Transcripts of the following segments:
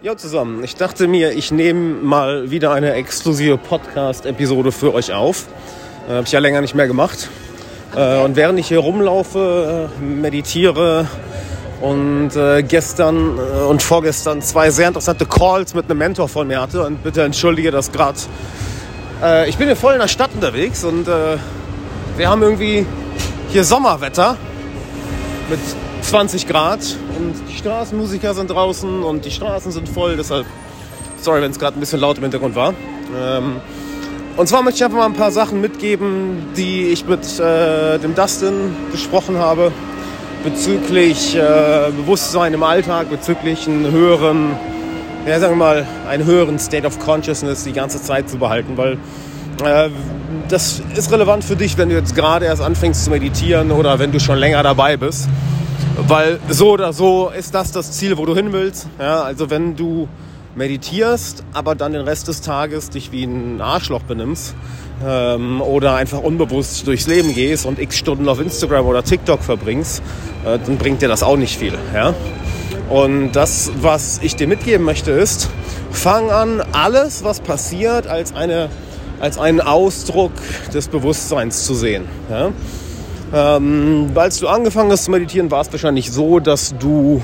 Ja, zusammen. Ich dachte mir, ich nehme mal wieder eine exklusive Podcast-Episode für euch auf. Äh, Habe ich ja länger nicht mehr gemacht. Äh, und während ich hier rumlaufe, äh, meditiere und äh, gestern äh, und vorgestern zwei sehr interessante Calls mit einem Mentor von mir hatte und bitte entschuldige das gerade. Äh, ich bin hier voll in der Stadt unterwegs und wir haben irgendwie hier Sommerwetter mit 20 Grad und die Straßenmusiker sind draußen und die Straßen sind voll, deshalb sorry, wenn es gerade ein bisschen laut im Hintergrund war. Ähm, und zwar möchte ich einfach mal ein paar Sachen mitgeben, die ich mit äh, dem Dustin besprochen habe bezüglich äh, Bewusstsein im Alltag, bezüglich einen höheren, ja sagen wir mal, einen höheren State of Consciousness die ganze Zeit zu behalten, weil äh, das ist relevant für dich, wenn du jetzt gerade erst anfängst zu meditieren oder wenn du schon länger dabei bist. Weil so oder so ist das das Ziel, wo du hin willst. Ja, also wenn du meditierst, aber dann den Rest des Tages dich wie ein Arschloch benimmst ähm, oder einfach unbewusst durchs Leben gehst und x Stunden auf Instagram oder TikTok verbringst, äh, dann bringt dir das auch nicht viel. Ja? Und das, was ich dir mitgeben möchte, ist, fang an, alles, was passiert, als, eine, als einen Ausdruck des Bewusstseins zu sehen. Ja? Ähm, als du angefangen hast zu meditieren, war es wahrscheinlich so, dass du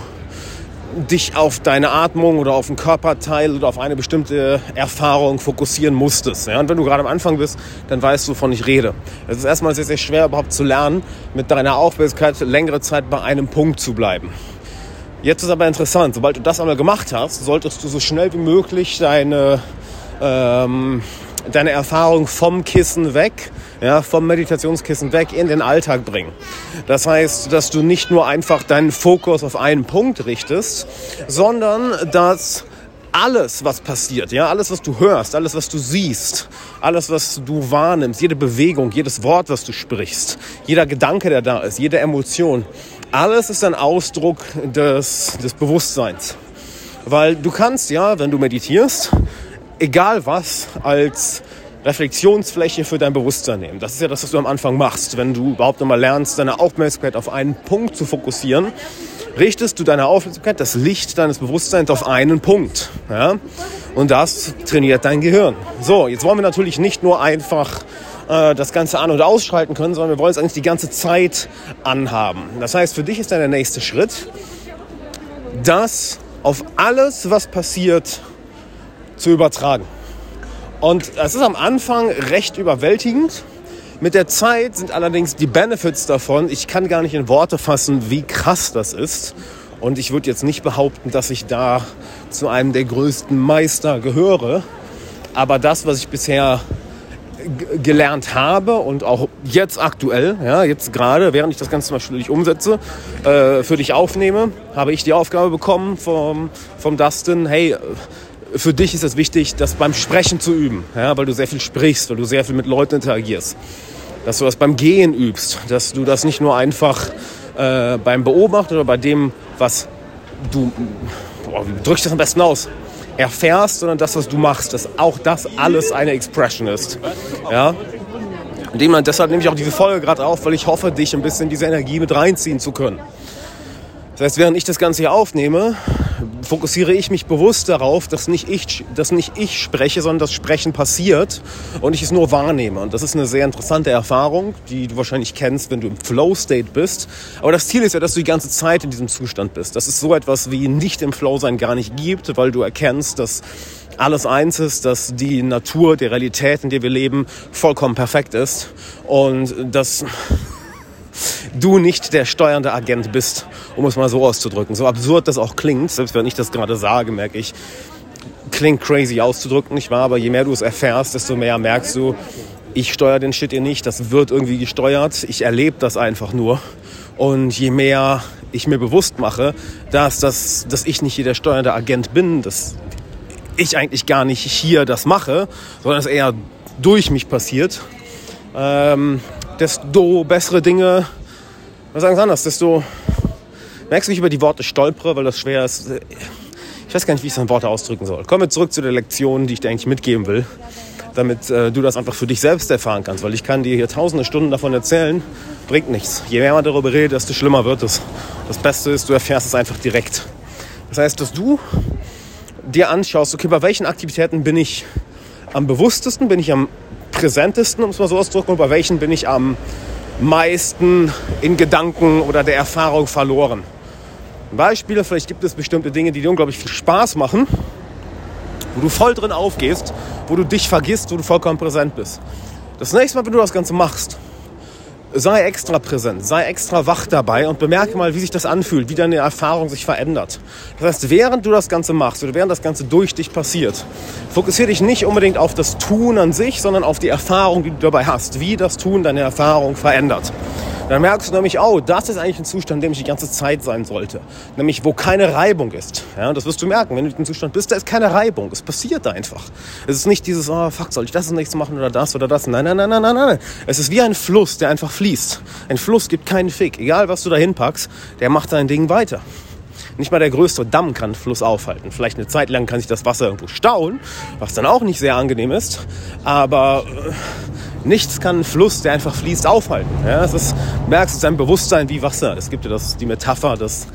dich auf deine Atmung oder auf einen Körperteil oder auf eine bestimmte Erfahrung fokussieren musstest. Ja? Und wenn du gerade am Anfang bist, dann weißt du, wovon ich rede. Es ist erstmal sehr, sehr schwer überhaupt zu lernen, mit deiner Aufmerksamkeit längere Zeit bei einem Punkt zu bleiben. Jetzt ist aber interessant, sobald du das einmal gemacht hast, solltest du so schnell wie möglich deine, ähm, deine Erfahrung vom Kissen weg ja, vom Meditationskissen weg in den Alltag bringen. Das heißt, dass du nicht nur einfach deinen Fokus auf einen Punkt richtest, sondern dass alles, was passiert, ja, alles, was du hörst, alles, was du siehst, alles, was du wahrnimmst, jede Bewegung, jedes Wort, was du sprichst, jeder Gedanke, der da ist, jede Emotion, alles ist ein Ausdruck des, des Bewusstseins. Weil du kannst ja, wenn du meditierst, egal was, als Reflexionsfläche für dein Bewusstsein nehmen. Das ist ja das, was du am Anfang machst. Wenn du überhaupt nochmal lernst, deine Aufmerksamkeit auf einen Punkt zu fokussieren, richtest du deine Aufmerksamkeit, das Licht deines Bewusstseins auf einen Punkt. Ja? Und das trainiert dein Gehirn. So, jetzt wollen wir natürlich nicht nur einfach äh, das Ganze an- und ausschalten können, sondern wir wollen es eigentlich die ganze Zeit anhaben. Das heißt, für dich ist dann der nächste Schritt, das auf alles, was passiert, zu übertragen. Und es ist am Anfang recht überwältigend. Mit der Zeit sind allerdings die Benefits davon, ich kann gar nicht in Worte fassen, wie krass das ist. Und ich würde jetzt nicht behaupten, dass ich da zu einem der größten Meister gehöre. Aber das, was ich bisher gelernt habe und auch jetzt aktuell, ja, jetzt gerade, während ich das Ganze mal schuldig umsetze, äh, für dich aufnehme, habe ich die Aufgabe bekommen vom, vom Dustin, hey, für dich ist es wichtig, das beim Sprechen zu üben, ja, weil du sehr viel sprichst, weil du sehr viel mit Leuten interagierst. Dass du das beim Gehen übst, dass du das nicht nur einfach äh, beim Beobachten oder bei dem, was du, boah, wie drückst das am besten aus, erfährst, sondern das, was du machst, dass auch das alles eine Expression ist. Ja? Und deshalb nehme ich auch diese Folge gerade auf, weil ich hoffe, dich ein bisschen diese Energie mit reinziehen zu können. Das heißt, während ich das Ganze hier aufnehme, fokussiere ich mich bewusst darauf, dass nicht ich, dass nicht ich spreche, sondern das Sprechen passiert und ich es nur wahrnehme. Und das ist eine sehr interessante Erfahrung, die du wahrscheinlich kennst, wenn du im Flow-State bist. Aber das Ziel ist ja, dass du die ganze Zeit in diesem Zustand bist. Das ist so etwas wie nicht im Flow sein gar nicht gibt, weil du erkennst, dass alles eins ist, dass die Natur, die Realität, in der wir leben, vollkommen perfekt ist. Und dass du nicht der steuernde Agent bist, um es mal so auszudrücken. So absurd das auch klingt, selbst wenn ich das gerade sage, merke ich, klingt crazy auszudrücken, nicht wahr? Aber je mehr du es erfährst, desto mehr merkst du, ich steuere den Shit hier nicht, das wird irgendwie gesteuert, ich erlebe das einfach nur. Und je mehr ich mir bewusst mache, dass, das, dass ich nicht hier der steuernde Agent bin, dass ich eigentlich gar nicht hier das mache, sondern es eher durch mich passiert, ähm, desto bessere Dinge, was sagen Sie anders, desto merkst du, wie ich über die Worte stolpere, weil das schwer ist. Ich weiß gar nicht, wie ich es in Worte ausdrücken soll. Kommen wir zurück zu der Lektion, die ich dir eigentlich mitgeben will, damit äh, du das einfach für dich selbst erfahren kannst, weil ich kann dir hier tausende Stunden davon erzählen, bringt nichts. Je mehr man darüber redet, desto schlimmer wird es. Das Beste ist, du erfährst es einfach direkt. Das heißt, dass du dir anschaust, okay, bei welchen Aktivitäten bin ich am bewusstesten, bin ich am präsentesten, um es mal so auszudrücken, und bei welchen bin ich am meisten in Gedanken oder der Erfahrung verloren. Beispiele, vielleicht gibt es bestimmte Dinge, die dir unglaublich viel Spaß machen, wo du voll drin aufgehst, wo du dich vergisst, wo du vollkommen präsent bist. Das nächste Mal, wenn du das Ganze machst, sei extra präsent, sei extra wach dabei und bemerke mal, wie sich das anfühlt, wie deine Erfahrung sich verändert. Das heißt, während du das Ganze machst oder während das Ganze durch dich passiert, fokussiere dich nicht unbedingt auf das Tun an sich, sondern auf die Erfahrung, die du dabei hast, wie das Tun deine Erfahrung verändert. Dann merkst du nämlich, oh, das ist eigentlich ein Zustand, in dem ich die ganze Zeit sein sollte. Nämlich, wo keine Reibung ist. Ja, das wirst du merken. Wenn du in dem Zustand bist, da ist keine Reibung. Es passiert einfach. Es ist nicht dieses, oh, fuck, soll ich das nächstes machen oder das oder das? Nein, nein, nein, nein, nein, nein. Es ist wie ein Fluss, der einfach fließt. Ein Fluss gibt keinen Fick. Egal, was du da hinpackst, der macht sein Ding weiter. Nicht mal der größte Damm kann Fluss aufhalten. Vielleicht eine Zeit lang kann sich das Wasser irgendwo stauen, was dann auch nicht sehr angenehm ist. Aber äh, nichts kann einen Fluss, der einfach fließt, aufhalten. Ja, es ist, du merkst, es ist ein Bewusstsein wie Wasser. Es gibt ja das, die Metapher des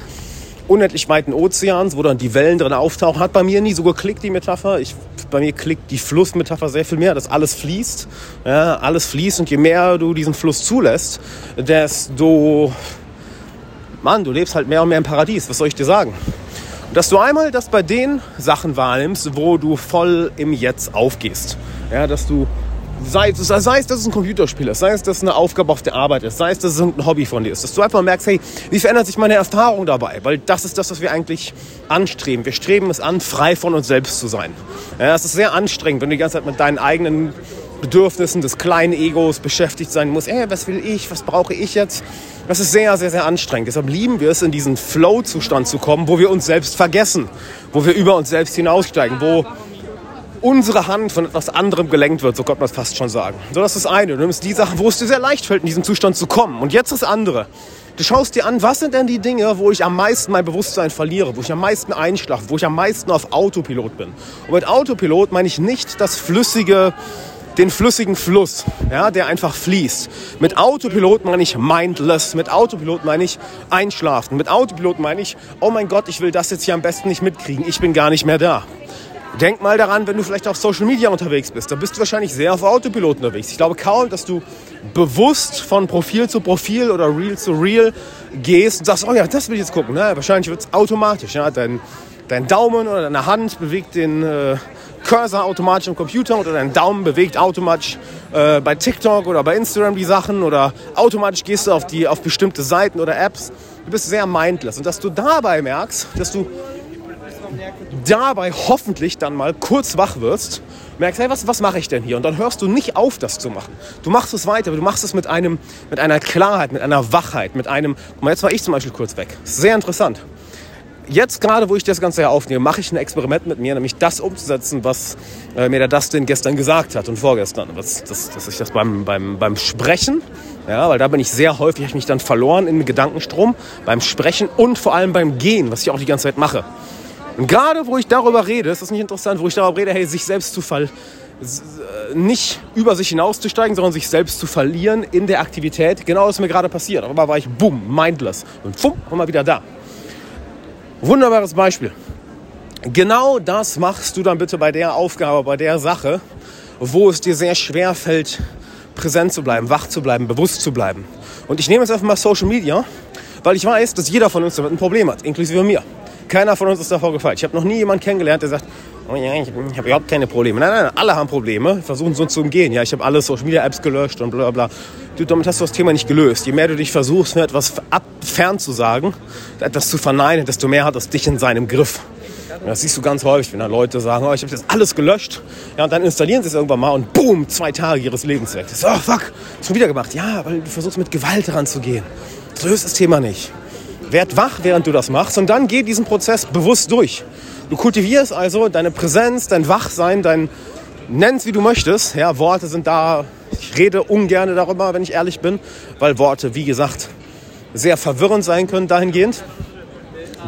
unendlich weiten Ozeans, wo dann die Wellen drin auftauchen. Hat bei mir nie so geklickt, die Metapher. Ich, bei mir klickt die Flussmetapher sehr viel mehr, dass alles fließt. Ja, alles fließt und je mehr du diesen Fluss zulässt, desto, Mann, du lebst halt mehr und mehr im Paradies. Was soll ich dir sagen? dass du einmal das bei den Sachen wahrnimmst, wo du voll im Jetzt aufgehst. Ja, dass du sei, sei es, dass es ein Computerspiel ist, sei es, dass es eine Aufgabe auf der Arbeit ist, sei es, dass es ein Hobby von dir ist, dass du einfach merkst, hey, wie verändert sich meine Erfahrung dabei? Weil das ist das, was wir eigentlich anstreben. Wir streben es an, frei von uns selbst zu sein. Ja, es ist sehr anstrengend, wenn du die ganze Zeit mit deinen eigenen Bedürfnissen des kleinen Egos beschäftigt sein musst. Ey, was will ich? Was brauche ich jetzt? Das ist sehr, sehr, sehr anstrengend. Deshalb lieben wir es, in diesen Flow-Zustand zu kommen, wo wir uns selbst vergessen, wo wir über uns selbst hinaussteigen, wo unsere Hand von etwas anderem gelenkt wird, so könnte man es fast schon sagen. So, das ist das eine. Du nimmst die Sachen, wo es dir sehr leicht fällt, in diesen Zustand zu kommen. Und jetzt das andere. Du schaust dir an, was sind denn die Dinge, wo ich am meisten mein Bewusstsein verliere, wo ich am meisten einschlafe, wo ich am meisten auf Autopilot bin. Und mit Autopilot meine ich nicht das flüssige, den flüssigen Fluss, ja, der einfach fließt. Mit Autopilot meine ich mindless. Mit Autopilot meine ich einschlafen. Mit Autopilot meine ich, oh mein Gott, ich will das jetzt hier am besten nicht mitkriegen. Ich bin gar nicht mehr da. Denk mal daran, wenn du vielleicht auf Social Media unterwegs bist, da bist du wahrscheinlich sehr auf Autopilot unterwegs. Ich glaube kaum, dass du bewusst von Profil zu Profil oder Reel zu Reel gehst und sagst, oh ja, das will ich jetzt gucken. Na, wahrscheinlich wird es automatisch. Ja? Dein, dein Daumen oder deine Hand bewegt den äh, Cursor automatisch am Computer oder dein Daumen bewegt automatisch äh, bei TikTok oder bei Instagram die Sachen oder automatisch gehst du auf, die, auf bestimmte Seiten oder Apps. Du bist sehr mindless. Und dass du dabei merkst, dass du dabei hoffentlich dann mal kurz wach wirst, merkst, hey, was, was mache ich denn hier? Und dann hörst du nicht auf, das zu machen. Du machst es weiter, aber du machst es mit, einem, mit einer Klarheit, mit einer Wachheit, mit einem, guck mal, jetzt war ich zum Beispiel kurz weg. Sehr interessant. Jetzt gerade, wo ich das Ganze hier aufnehme, mache ich ein Experiment mit mir, nämlich das umzusetzen, was äh, mir der Dustin gestern gesagt hat und vorgestern. Das, das, dass ich das beim, beim, beim Sprechen, ja, weil da bin ich sehr häufig, habe ich mich dann verloren im Gedankenstrom, beim Sprechen und vor allem beim Gehen, was ich auch die ganze Zeit mache. Und gerade wo ich darüber rede, ist das nicht interessant, wo ich darüber rede, hey, sich selbst zu fall, nicht über sich hinauszusteigen, sondern sich selbst zu verlieren in der Aktivität. Genau das ist mir gerade passiert. Darüber war ich, boom, mindless. Und fumm, war mal wieder da. Wunderbares Beispiel. Genau das machst du dann bitte bei der Aufgabe, bei der Sache, wo es dir sehr schwer fällt, präsent zu bleiben, wach zu bleiben, bewusst zu bleiben. Und ich nehme jetzt einfach mal Social Media, weil ich weiß, dass jeder von uns damit ein Problem hat, inklusive mir. Keiner von uns ist davor gefeit. Ich habe noch nie jemanden kennengelernt, der sagt, oh ja, ich, habe überhaupt keine Probleme. Nein, nein, alle haben Probleme, versuchen so zu umgehen. Ja, ich habe alle Social Media Apps gelöscht und bla bla. Du, damit hast du das Thema nicht gelöst. Je mehr du dich versuchst, mir etwas ab, fern zu sagen, etwas zu verneinen, desto mehr hat es dich in seinem Griff. Und das siehst du ganz häufig, wenn dann Leute sagen, oh, ich habe jetzt alles gelöscht. Ja, und dann installieren sie es irgendwann mal und boom, zwei Tage ihres Lebens weg. Das ist, oh fuck, schon wieder gemacht. Ja, weil du versuchst mit Gewalt heranzugehen. Das löst das Thema nicht. Werd wach, während du das machst und dann geh diesen Prozess bewusst durch. Du kultivierst also deine Präsenz, dein Wachsein, dein Nenn's wie du möchtest. Ja, Worte sind da. Ich rede ungern darüber, wenn ich ehrlich bin, weil Worte, wie gesagt, sehr verwirrend sein können dahingehend.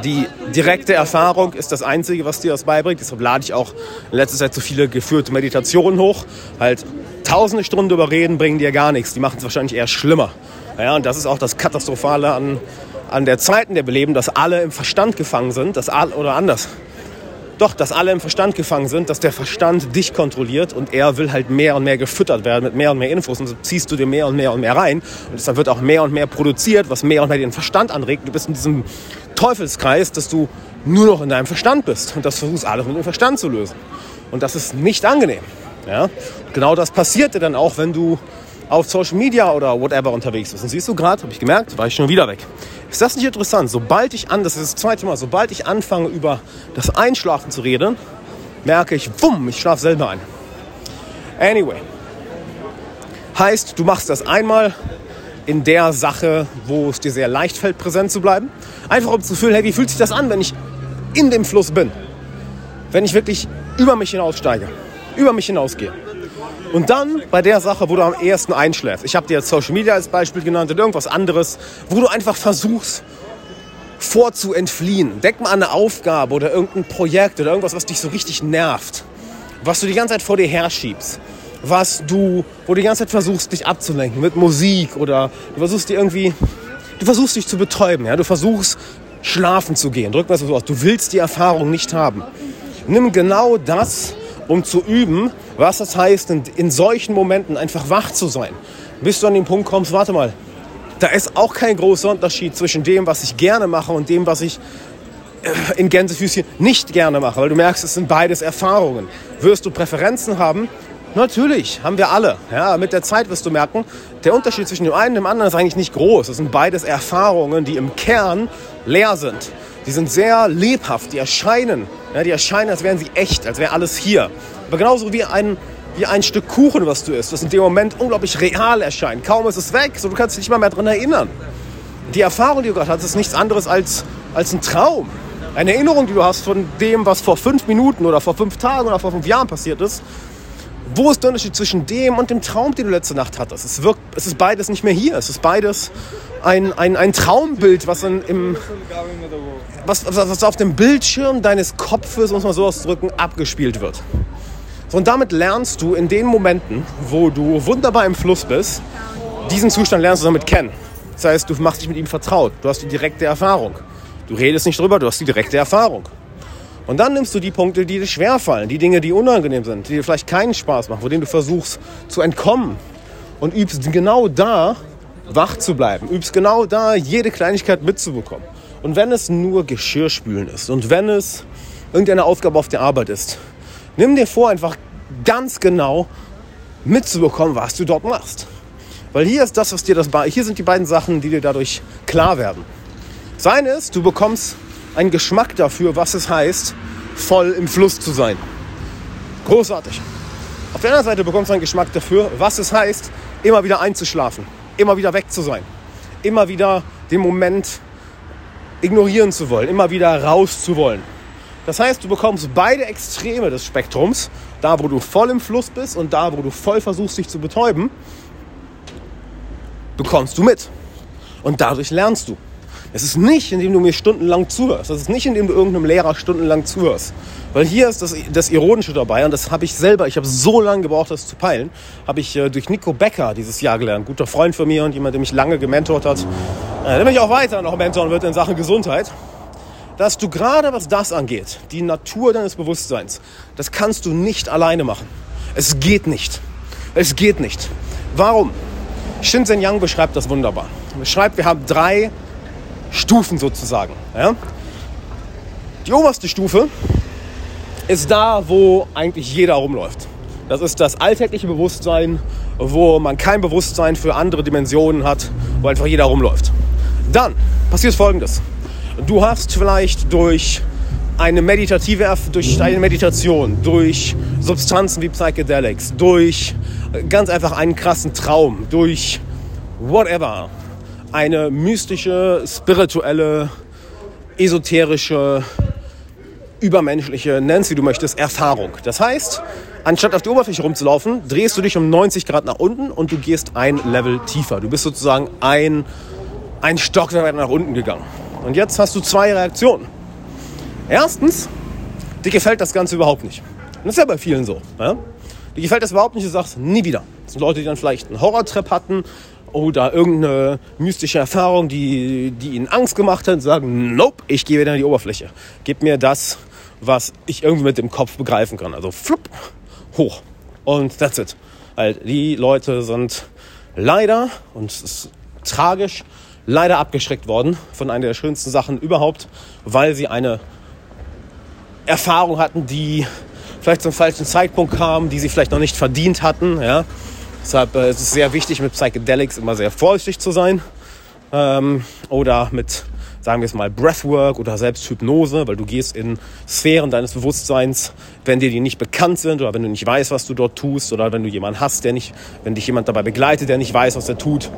Die direkte Erfahrung ist das Einzige, was dir das beibringt. Deshalb lade ich auch in letzter Zeit so viele geführte Meditationen hoch. Halt tausende Stunden überreden bringen dir gar nichts. Die machen es wahrscheinlich eher schlimmer. Ja, und das ist auch das Katastrophale an an der Zeit, in der wir leben, dass alle im Verstand gefangen sind, dass alle, oder anders. Doch, dass alle im Verstand gefangen sind, dass der Verstand dich kontrolliert und er will halt mehr und mehr gefüttert werden mit mehr und mehr Infos und so ziehst du dir mehr und mehr und mehr rein und deshalb wird auch mehr und mehr produziert, was mehr und mehr den Verstand anregt. Du bist in diesem Teufelskreis, dass du nur noch in deinem Verstand bist und das versuchst alles mit dem Verstand zu lösen. Und das ist nicht angenehm. Ja? Genau das passiert dir dann auch, wenn du auf Social Media oder whatever unterwegs bist. Und siehst du gerade, habe ich gemerkt, war ich schon wieder weg. Ist das nicht interessant? Sobald ich an, das ist das zweite Mal, sobald ich anfange über das Einschlafen zu reden, merke ich, wumm, ich schlafe selber ein. Anyway. Heißt, du machst das einmal in der Sache, wo es dir sehr leicht fällt, präsent zu bleiben. Einfach um zu fühlen, hey, wie fühlt sich das an, wenn ich in dem Fluss bin? Wenn ich wirklich über mich hinaussteige, über mich hinausgehe. Und dann bei der Sache, wo du am ersten einschläfst. Ich habe dir jetzt Social Media als Beispiel genannt oder irgendwas anderes, wo du einfach versuchst, vorzuentfliehen. Denk mal an eine Aufgabe oder irgendein Projekt oder irgendwas, was dich so richtig nervt. Was du die ganze Zeit vor dir herschiebst. Was du, wo du die ganze Zeit versuchst, dich abzulenken mit Musik oder du versuchst dir irgendwie, du versuchst dich zu betäuben. Ja? Du versuchst schlafen zu gehen. Drück mal so aus. Du willst die Erfahrung nicht haben. Nimm genau das, um zu üben, was das heißt, in, in solchen Momenten einfach wach zu sein. Bis du an den Punkt kommst, warte mal, da ist auch kein großer Unterschied zwischen dem, was ich gerne mache und dem, was ich äh, in Gänsefüßchen nicht gerne mache, weil du merkst, es sind beides Erfahrungen. Wirst du Präferenzen haben? Natürlich, haben wir alle. Ja, mit der Zeit wirst du merken, der Unterschied zwischen dem einen und dem anderen ist eigentlich nicht groß. Es sind beides Erfahrungen, die im Kern leer sind. Die sind sehr lebhaft, die erscheinen, ja, die erscheinen, als wären sie echt, als wäre alles hier. Aber genauso wie ein, wie ein Stück Kuchen, was du isst, das in dem Moment unglaublich real erscheint. Kaum ist es weg, so du kannst dich nicht mal mehr daran erinnern. Die Erfahrung, die du gerade hast, ist nichts anderes als, als ein Traum. Eine Erinnerung, die du hast von dem, was vor fünf Minuten oder vor fünf Tagen oder vor fünf Jahren passiert ist. Wo ist der Unterschied zwischen dem und dem Traum, den du letzte Nacht hattest? Es, wirkt, es ist beides nicht mehr hier. Es ist beides ein, ein, ein Traumbild, was, in, im, was, was auf dem Bildschirm deines Kopfes, muss man so ausdrücken, abgespielt wird. So, und damit lernst du in den Momenten, wo du wunderbar im Fluss bist, diesen Zustand lernst du damit kennen. Das heißt, du machst dich mit ihm vertraut. Du hast die direkte Erfahrung. Du redest nicht drüber, du hast die direkte Erfahrung. Und dann nimmst du die Punkte, die dir schwerfallen, die Dinge, die unangenehm sind, die dir vielleicht keinen Spaß machen, vor denen du versuchst zu entkommen und übst genau da wach zu bleiben, übst genau da jede Kleinigkeit mitzubekommen. Und wenn es nur Geschirrspülen ist und wenn es irgendeine Aufgabe auf der Arbeit ist, nimm dir vor, einfach ganz genau mitzubekommen, was du dort machst. Weil hier ist das, was dir das, hier sind die beiden Sachen, die dir dadurch klar werden. Sein ist, du bekommst einen Geschmack dafür, was es heißt, voll im Fluss zu sein. Großartig. Auf der anderen Seite bekommst du einen Geschmack dafür, was es heißt, immer wieder einzuschlafen, immer wieder weg zu sein, immer wieder den Moment ignorieren zu wollen, immer wieder raus zu wollen. Das heißt, du bekommst beide Extreme des Spektrums, da wo du voll im Fluss bist und da wo du voll versuchst, dich zu betäuben, bekommst du mit. Und dadurch lernst du. Es ist nicht, indem du mir stundenlang zuhörst. Es ist nicht, indem du irgendeinem Lehrer stundenlang zuhörst. Weil hier ist das, das Ironische dabei und das habe ich selber, ich habe so lange gebraucht, das zu peilen, habe ich äh, durch Nico Becker dieses Jahr gelernt. Guter Freund von mir und jemand, der mich lange gementort hat, äh, der mich auch weiter noch mentoren wird in Sachen Gesundheit. Dass du gerade, was das angeht, die Natur deines Bewusstseins, das kannst du nicht alleine machen. Es geht nicht. Es geht nicht. Warum? Shinzen Yang beschreibt das wunderbar. Er beschreibt, wir haben drei Stufen sozusagen. Ja? Die oberste Stufe ist da, wo eigentlich jeder rumläuft. Das ist das alltägliche Bewusstsein, wo man kein Bewusstsein für andere Dimensionen hat, wo einfach jeder rumläuft. Dann passiert Folgendes. Du hast vielleicht durch eine meditative, durch eine Meditation, durch Substanzen wie Psychedelics, durch ganz einfach einen krassen Traum, durch whatever, eine mystische, spirituelle, esoterische, übermenschliche, nenn's wie du möchtest, Erfahrung. Das heißt, anstatt auf die Oberfläche rumzulaufen, drehst du dich um 90 Grad nach unten und du gehst ein Level tiefer. Du bist sozusagen ein, ein Stockwerk nach unten gegangen. Und jetzt hast du zwei Reaktionen. Erstens, dir gefällt das Ganze überhaupt nicht. Und das ist ja bei vielen so. Ja? Dir gefällt das überhaupt nicht, du sagst nie wieder. Das sind Leute, die dann vielleicht einen Horrortrip hatten oder irgendeine mystische Erfahrung, die, die ihnen Angst gemacht hat, sagen, nope, ich gehe wieder in die Oberfläche. Gib mir das, was ich irgendwie mit dem Kopf begreifen kann. Also flupp, hoch. Und that's it. Halt, die Leute sind leider, und es ist tragisch, leider abgeschreckt worden von einer der schönsten Sachen überhaupt, weil sie eine Erfahrung hatten, die vielleicht zum falschen Zeitpunkt kam, die sie vielleicht noch nicht verdient hatten. Ja. Deshalb äh, ist es sehr wichtig, mit Psychedelics immer sehr vorsichtig zu sein. Ähm, oder mit sagen wir es mal, Breathwork oder selbst Hypnose, weil du gehst in Sphären deines Bewusstseins, wenn dir die nicht bekannt sind oder wenn du nicht weißt, was du dort tust oder wenn du jemanden hast, der nicht, wenn dich jemand dabei begleitet, der nicht weiß, was er tut.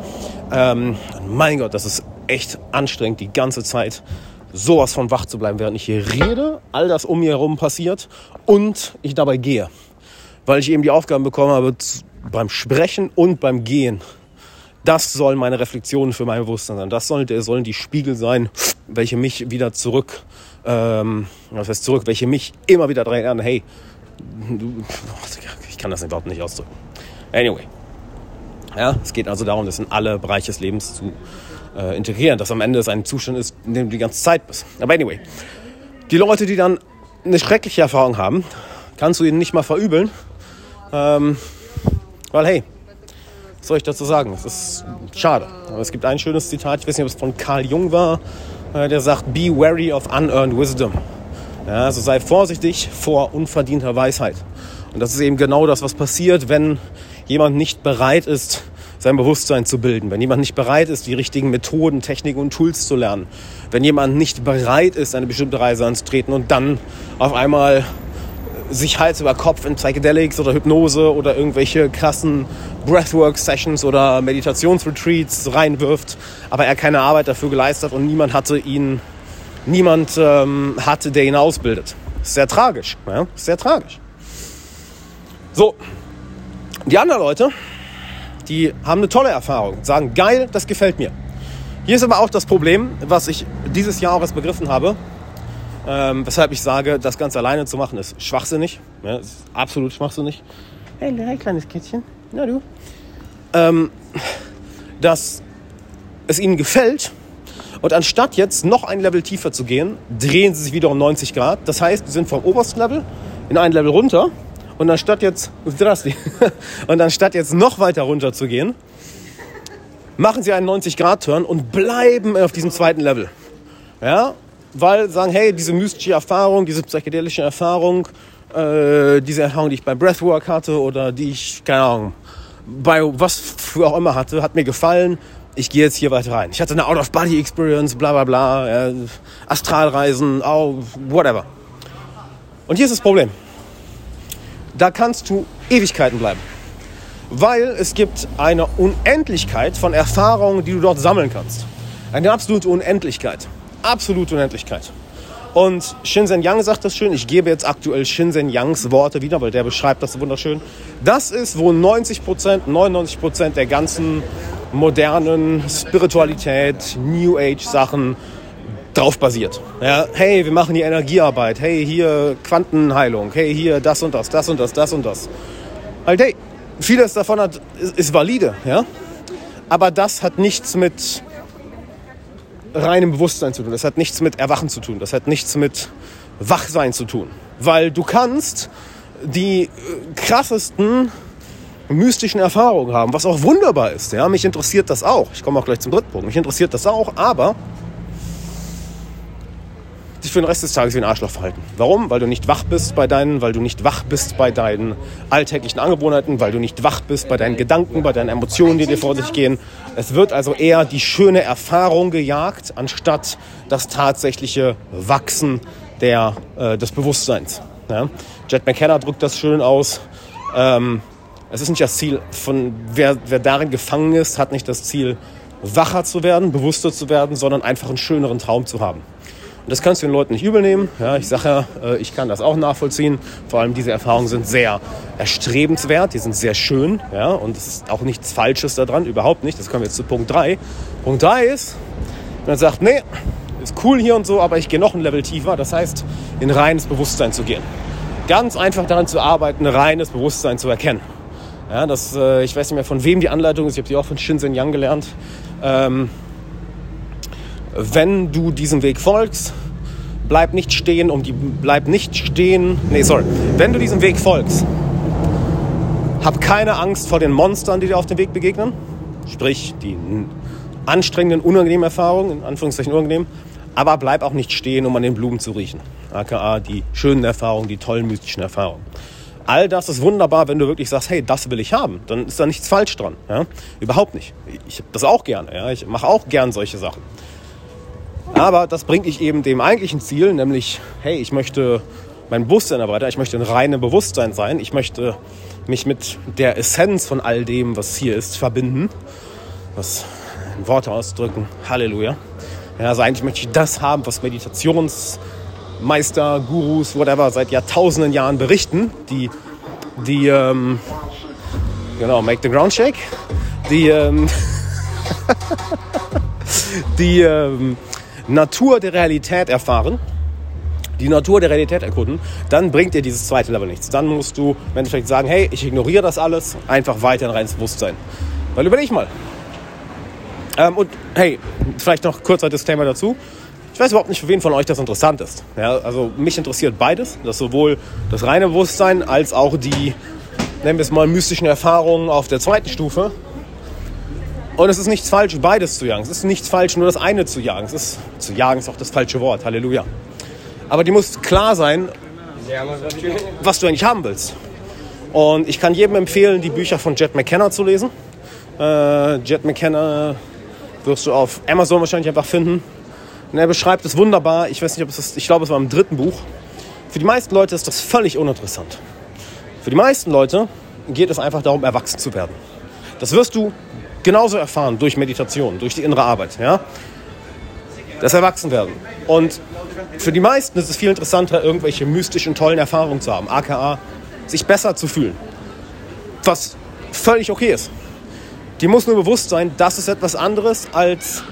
Ähm, mein Gott, das ist echt anstrengend die ganze Zeit sowas von wach zu bleiben, während ich hier rede, all das um mir herum passiert und ich dabei gehe. Weil ich eben die Aufgaben bekommen habe, beim Sprechen und beim Gehen das sollen meine Reflexionen für mein Bewusstsein sein. Das sollen, sollen die Spiegel sein, welche mich wieder zurück, ähm, was heißt zurück, welche mich immer wieder daran erinnern, hey, du, ich kann das überhaupt nicht ausdrücken. Anyway. Ja, es geht also darum, das in alle Bereiche des Lebens zu äh, integrieren, dass am Ende es ein Zustand ist, in dem du die ganze Zeit bist. Aber anyway, die Leute, die dann eine schreckliche Erfahrung haben, kannst du ihnen nicht mal verübeln, ähm, weil hey, was soll ich dazu sagen? Es ist schade. Aber es gibt ein schönes Zitat, ich weiß nicht, ob es von Carl Jung war, äh, der sagt, be wary of unearned wisdom. Ja, also sei vorsichtig vor unverdienter Weisheit. Und das ist eben genau das, was passiert, wenn jemand nicht bereit ist, sein Bewusstsein zu bilden, wenn jemand nicht bereit ist, die richtigen Methoden, Techniken und Tools zu lernen, wenn jemand nicht bereit ist, eine bestimmte Reise anzutreten und dann auf einmal sich Hals über Kopf in Psychedelics oder Hypnose oder irgendwelche krassen Breathwork-Sessions oder Meditationsretreats reinwirft, aber er keine Arbeit dafür geleistet und niemand hatte ihn, niemand ähm, hatte, der ihn ausbildet. Sehr tragisch, ja? sehr tragisch. So, die anderen Leute, die haben eine tolle Erfahrung, sagen, geil, das gefällt mir. Hier ist aber auch das Problem, was ich dieses Jahr auch erst begriffen habe, ähm, weshalb ich sage, das Ganze alleine zu machen ist schwachsinnig. Ja, ist absolut schwachsinnig. Hey, hey kleines Kätzchen. Na du. Ähm, dass es ihnen gefällt und anstatt jetzt noch ein Level tiefer zu gehen, drehen sie sich wieder um 90 Grad. Das heißt, sie sind vom obersten Level in ein Level runter und anstatt jetzt, und anstatt jetzt noch weiter runter zu gehen, machen sie einen 90 Grad Turn und bleiben auf diesem zweiten Level. Ja, weil sagen, hey, diese mystische Erfahrung, diese psychedelische Erfahrung, äh, diese Erfahrung, die ich bei Breathwork hatte oder die ich, keine Ahnung, bei was für auch immer hatte, hat mir gefallen. Ich gehe jetzt hier weiter rein. Ich hatte eine Out-of-Body-Experience, bla bla bla, äh, Astralreisen, oh, whatever. Und hier ist das Problem. Da kannst du Ewigkeiten bleiben. Weil es gibt eine Unendlichkeit von Erfahrungen, die du dort sammeln kannst. Eine absolute Unendlichkeit absolute Unendlichkeit. Und Shinzen Yang sagt das schön. Ich gebe jetzt aktuell Shinzen Yangs Worte wieder, weil der beschreibt das wunderschön. Das ist, wo 90 Prozent, 99 Prozent der ganzen modernen Spiritualität, New Age Sachen drauf basiert. Ja, hey, wir machen hier Energiearbeit. Hey, hier Quantenheilung. Hey, hier das und das, das und das, das und das. Halt, hey, vieles davon hat, ist, ist valide, ja. Aber das hat nichts mit reinem Bewusstsein zu tun. Das hat nichts mit Erwachen zu tun. Das hat nichts mit Wachsein zu tun. Weil du kannst die äh, krassesten mystischen Erfahrungen haben, was auch wunderbar ist. Ja, mich interessiert das auch. Ich komme auch gleich zum dritten Punkt. Mich interessiert das auch, aber dich für den Rest des Tages wie ein Arschloch verhalten. Warum? Weil du nicht wach bist bei deinen, weil du nicht wach bist bei deinen alltäglichen Angewohnheiten, weil du nicht wach bist bei deinen Gedanken, bei deinen Emotionen, die dir vor sich gehen. Es wird also eher die schöne Erfahrung gejagt, anstatt das tatsächliche Wachsen der, äh, des Bewusstseins. Ja? Jet McKenna drückt das schön aus. Ähm, es ist nicht das Ziel, von wer, wer darin gefangen ist, hat nicht das Ziel, wacher zu werden, bewusster zu werden, sondern einfach einen schöneren Traum zu haben. Das kannst du den Leuten nicht übel nehmen. Ja, ich sage ja, äh, ich kann das auch nachvollziehen. Vor allem diese Erfahrungen sind sehr erstrebenswert, die sind sehr schön. Ja, und es ist auch nichts Falsches daran, überhaupt nicht. Das kommen wir jetzt zu Punkt 3. Punkt 3 ist, wenn man sagt, nee, ist cool hier und so, aber ich gehe noch ein Level tiefer. Das heißt, in reines Bewusstsein zu gehen. Ganz einfach daran zu arbeiten, reines Bewusstsein zu erkennen. Ja, das, äh, ich weiß nicht mehr von wem die Anleitung ist, ich habe die auch von Shinzen Yang gelernt. Ähm, wenn du diesem Weg folgst, bleib nicht stehen, um die, bleib nicht stehen, nee, sorry, wenn du diesem Weg folgst, hab keine Angst vor den Monstern, die dir auf dem Weg begegnen, sprich die anstrengenden, unangenehmen Erfahrungen, in Anführungszeichen unangenehm, aber bleib auch nicht stehen, um an den Blumen zu riechen, aka die schönen Erfahrungen, die tollen mystischen Erfahrungen. All das ist wunderbar, wenn du wirklich sagst, hey, das will ich haben. Dann ist da nichts falsch dran. Ja? Überhaupt nicht. Ich habe das auch gerne. Ja? Ich mache auch gern solche Sachen. Aber das bringt dich eben dem eigentlichen Ziel, nämlich, hey, ich möchte mein Bewusstsein erweitern, ich möchte ein reines Bewusstsein sein, ich möchte mich mit der Essenz von all dem, was hier ist, verbinden. Was in Worte ausdrücken. Halleluja. Ja, also eigentlich möchte ich das haben, was Meditations- Meister, Gurus, whatever, seit Jahrtausenden Jahren berichten, die, die ähm, genau, make the ground shake, die, ähm, die ähm, Natur der Realität erfahren, die Natur der Realität erkunden, dann bringt dir dieses zweite Level nichts. Dann musst du im Endeffekt sagen, hey, ich ignoriere das alles, einfach weiter in reines Bewusstsein. Weil überleg mal. Ähm, und hey, vielleicht noch kurzer Disclaimer dazu. Ich weiß überhaupt nicht, für wen von euch das interessant ist. Ja, also mich interessiert beides, das sowohl das reine Bewusstsein als auch die, nennen wir es mal, mystischen Erfahrungen auf der zweiten Stufe. Und es ist nichts falsch, beides zu jagen. Es ist nichts falsch, nur das eine zu jagen. Es ist, zu jagen ist auch das falsche Wort, Halleluja. Aber die muss klar sein, was du eigentlich haben willst. Und ich kann jedem empfehlen, die Bücher von Jet McKenna zu lesen. Äh, Jet McKenna wirst du auf Amazon wahrscheinlich einfach finden. Und er beschreibt es wunderbar. Ich weiß nicht, ob es ist, ich glaube, es war im dritten Buch. Für die meisten Leute ist das völlig uninteressant. Für die meisten Leute geht es einfach darum, erwachsen zu werden. Das wirst du genauso erfahren durch Meditation, durch die innere Arbeit. Ja? Das Erwachsenwerden. Und für die meisten ist es viel interessanter, irgendwelche mystischen, tollen Erfahrungen zu haben. aka sich besser zu fühlen. Was völlig okay ist. Die muss nur bewusst sein, das ist etwas anderes als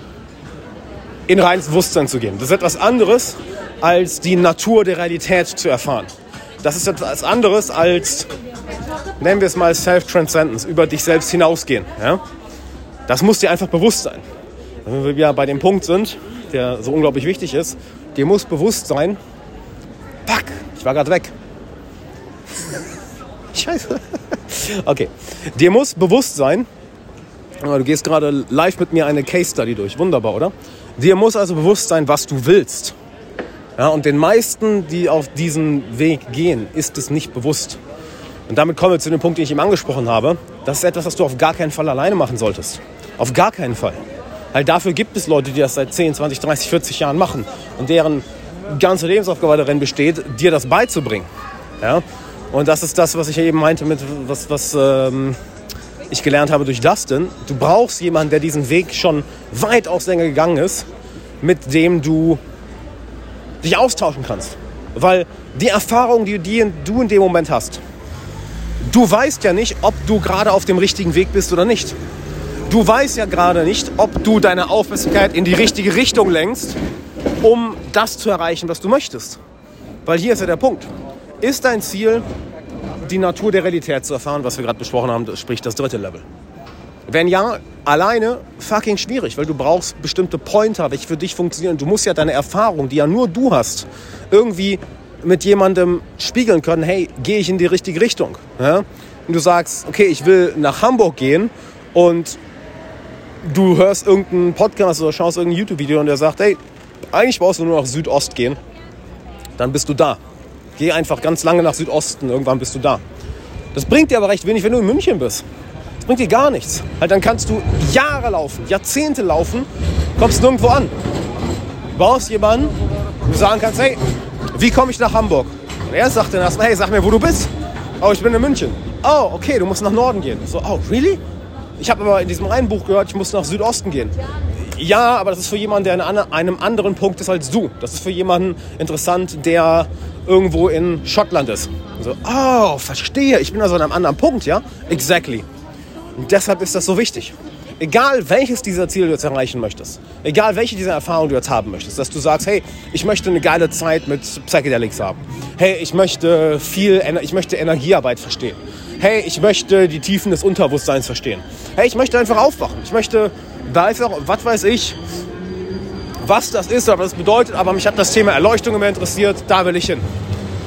in reines Bewusstsein zu gehen. Das ist etwas anderes, als die Natur der Realität zu erfahren. Das ist etwas anderes als, nennen wir es mal Self-Transcendence, über dich selbst hinausgehen. Ja? Das muss dir einfach bewusst sein. Wenn wir ja bei dem Punkt sind, der so unglaublich wichtig ist, dir muss bewusst sein, fuck, ich war gerade weg. Scheiße. Okay. Dir muss bewusst sein, du gehst gerade live mit mir eine Case Study durch. Wunderbar, oder? Dir muss also bewusst sein, was du willst. Ja, und den meisten, die auf diesen Weg gehen, ist es nicht bewusst. Und damit kommen wir zu dem Punkt, den ich eben angesprochen habe. Das ist etwas, was du auf gar keinen Fall alleine machen solltest. Auf gar keinen Fall. Weil dafür gibt es Leute, die das seit 10, 20, 30, 40 Jahren machen und deren ganze Lebensaufgabe darin besteht, dir das beizubringen. Ja? Und das ist das, was ich eben meinte mit, was, was ähm, ich gelernt habe durch Dustin, du brauchst jemanden, der diesen Weg schon weitaus länger gegangen ist, mit dem du dich austauschen kannst. Weil die Erfahrung, die, die du in dem Moment hast, du weißt ja nicht, ob du gerade auf dem richtigen Weg bist oder nicht. Du weißt ja gerade nicht, ob du deine Aufmerksamkeit in die richtige Richtung lenkst, um das zu erreichen, was du möchtest. Weil hier ist ja der Punkt. Ist dein Ziel, die Natur der Realität zu erfahren, was wir gerade besprochen haben, sprich das dritte Level. Wenn ja, alleine fucking schwierig, weil du brauchst bestimmte Pointer, welche für dich funktionieren. Du musst ja deine Erfahrung, die ja nur du hast, irgendwie mit jemandem spiegeln können, hey, gehe ich in die richtige Richtung? Ja? Und du sagst, okay, ich will nach Hamburg gehen und du hörst irgendeinen Podcast oder schaust irgendein YouTube-Video und der sagt, hey, eigentlich brauchst du nur nach Südost gehen, dann bist du da. Geh einfach ganz lange nach Südosten, irgendwann bist du da. Das bringt dir aber recht wenig, wenn du in München bist. Das bringt dir gar nichts. Halt, dann kannst du Jahre laufen, Jahrzehnte laufen, kommst nirgendwo an. Du brauchst jemanden, wo du sagen kannst, hey, wie komme ich nach Hamburg? Und er sagt dann erstmal, hey, sag mir, wo du bist. Oh, ich bin in München. Oh, okay, du musst nach Norden gehen. So, oh, really? Ich habe aber in diesem einen Buch gehört, ich muss nach Südosten gehen. Ja, aber das ist für jemanden, der an einem anderen Punkt ist als du. Das ist für jemanden interessant, der irgendwo in Schottland ist. So, oh, verstehe. Ich bin also an einem anderen Punkt, ja? Exactly. Und deshalb ist das so wichtig. Egal welches dieser Ziele du jetzt erreichen möchtest, egal welche dieser Erfahrungen du jetzt haben möchtest, dass du sagst, hey, ich möchte eine geile Zeit mit Psychedelics haben. Hey, ich möchte viel, ich möchte Energiearbeit verstehen. Hey, ich möchte die Tiefen des Unterbewusstseins verstehen. Hey, ich möchte einfach aufwachen. Ich möchte, weiß auch, was weiß ich, was das ist oder was das bedeutet, aber mich hat das Thema Erleuchtung immer interessiert, da will ich hin.